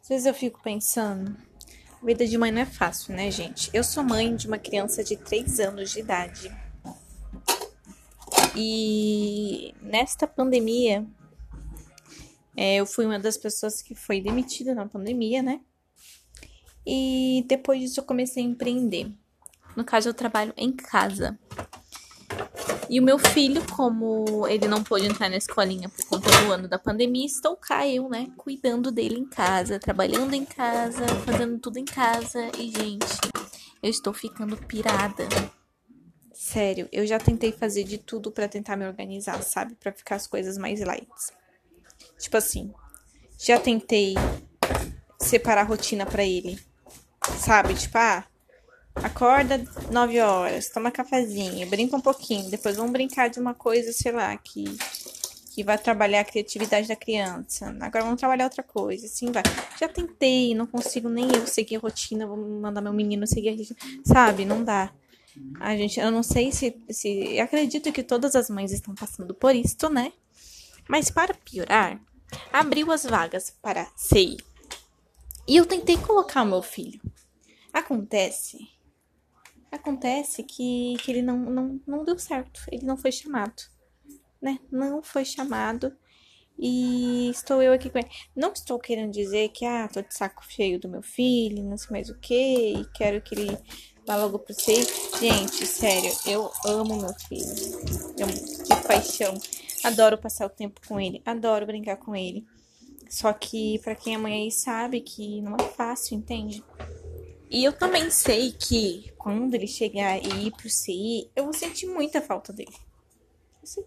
Às vezes eu fico pensando, a vida de mãe não é fácil, né, gente? Eu sou mãe de uma criança de 3 anos de idade. E nesta pandemia, é, eu fui uma das pessoas que foi demitida na pandemia, né? E depois disso eu comecei a empreender. No caso, eu trabalho em casa. E o meu filho, como ele não pôde entrar na escolinha por conta do ano da pandemia, estou cá eu, né, cuidando dele em casa, trabalhando em casa, fazendo tudo em casa. E, gente, eu estou ficando pirada. Sério, eu já tentei fazer de tudo para tentar me organizar, sabe? Para ficar as coisas mais light. Tipo assim, já tentei separar a rotina para ele. Sabe? Tipo, ah, acorda 9 horas, toma cafezinho, brinca um pouquinho, depois vamos brincar de uma coisa, sei lá, que que vai trabalhar a criatividade da criança. Agora vamos trabalhar outra coisa, assim vai. Já tentei, não consigo nem eu seguir a rotina, vou mandar meu menino seguir a rotina, sabe? Não dá. A gente, eu não sei se, se. Acredito que todas as mães estão passando por isto, né? Mas para piorar, abriu as vagas para CI. E eu tentei colocar o meu filho. Acontece. Acontece que, que ele não, não, não deu certo. Ele não foi chamado. Né? Não foi chamado. E estou eu aqui com ele. Não estou querendo dizer que, ah, tô de saco cheio do meu filho, não sei mais o que, e quero que ele vá logo pro seio. Gente, sério, eu amo meu filho. Eu, de paixão. Adoro passar o tempo com ele, adoro brincar com ele. Só que para quem é mãe aí sabe que não é fácil, entende? E eu também sei que quando ele chegar e ir pro CI, eu vou sentir muita falta dele.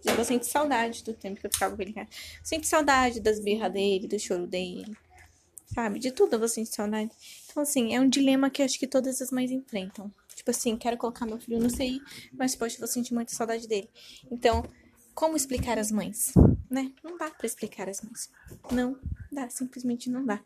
Eu vou sentir saudade do tempo que eu ficava com ele. Eu sinto saudade das birras dele, do choro dele. Sabe? De tudo eu vou sentir saudade. Então, assim, é um dilema que acho que todas as mães enfrentam. Tipo assim, quero colocar meu filho no CI, mas poxa, vou sentir muita saudade dele. Então, como explicar às mães? Né? Não dá para explicar às mães. Não dá, simplesmente não dá.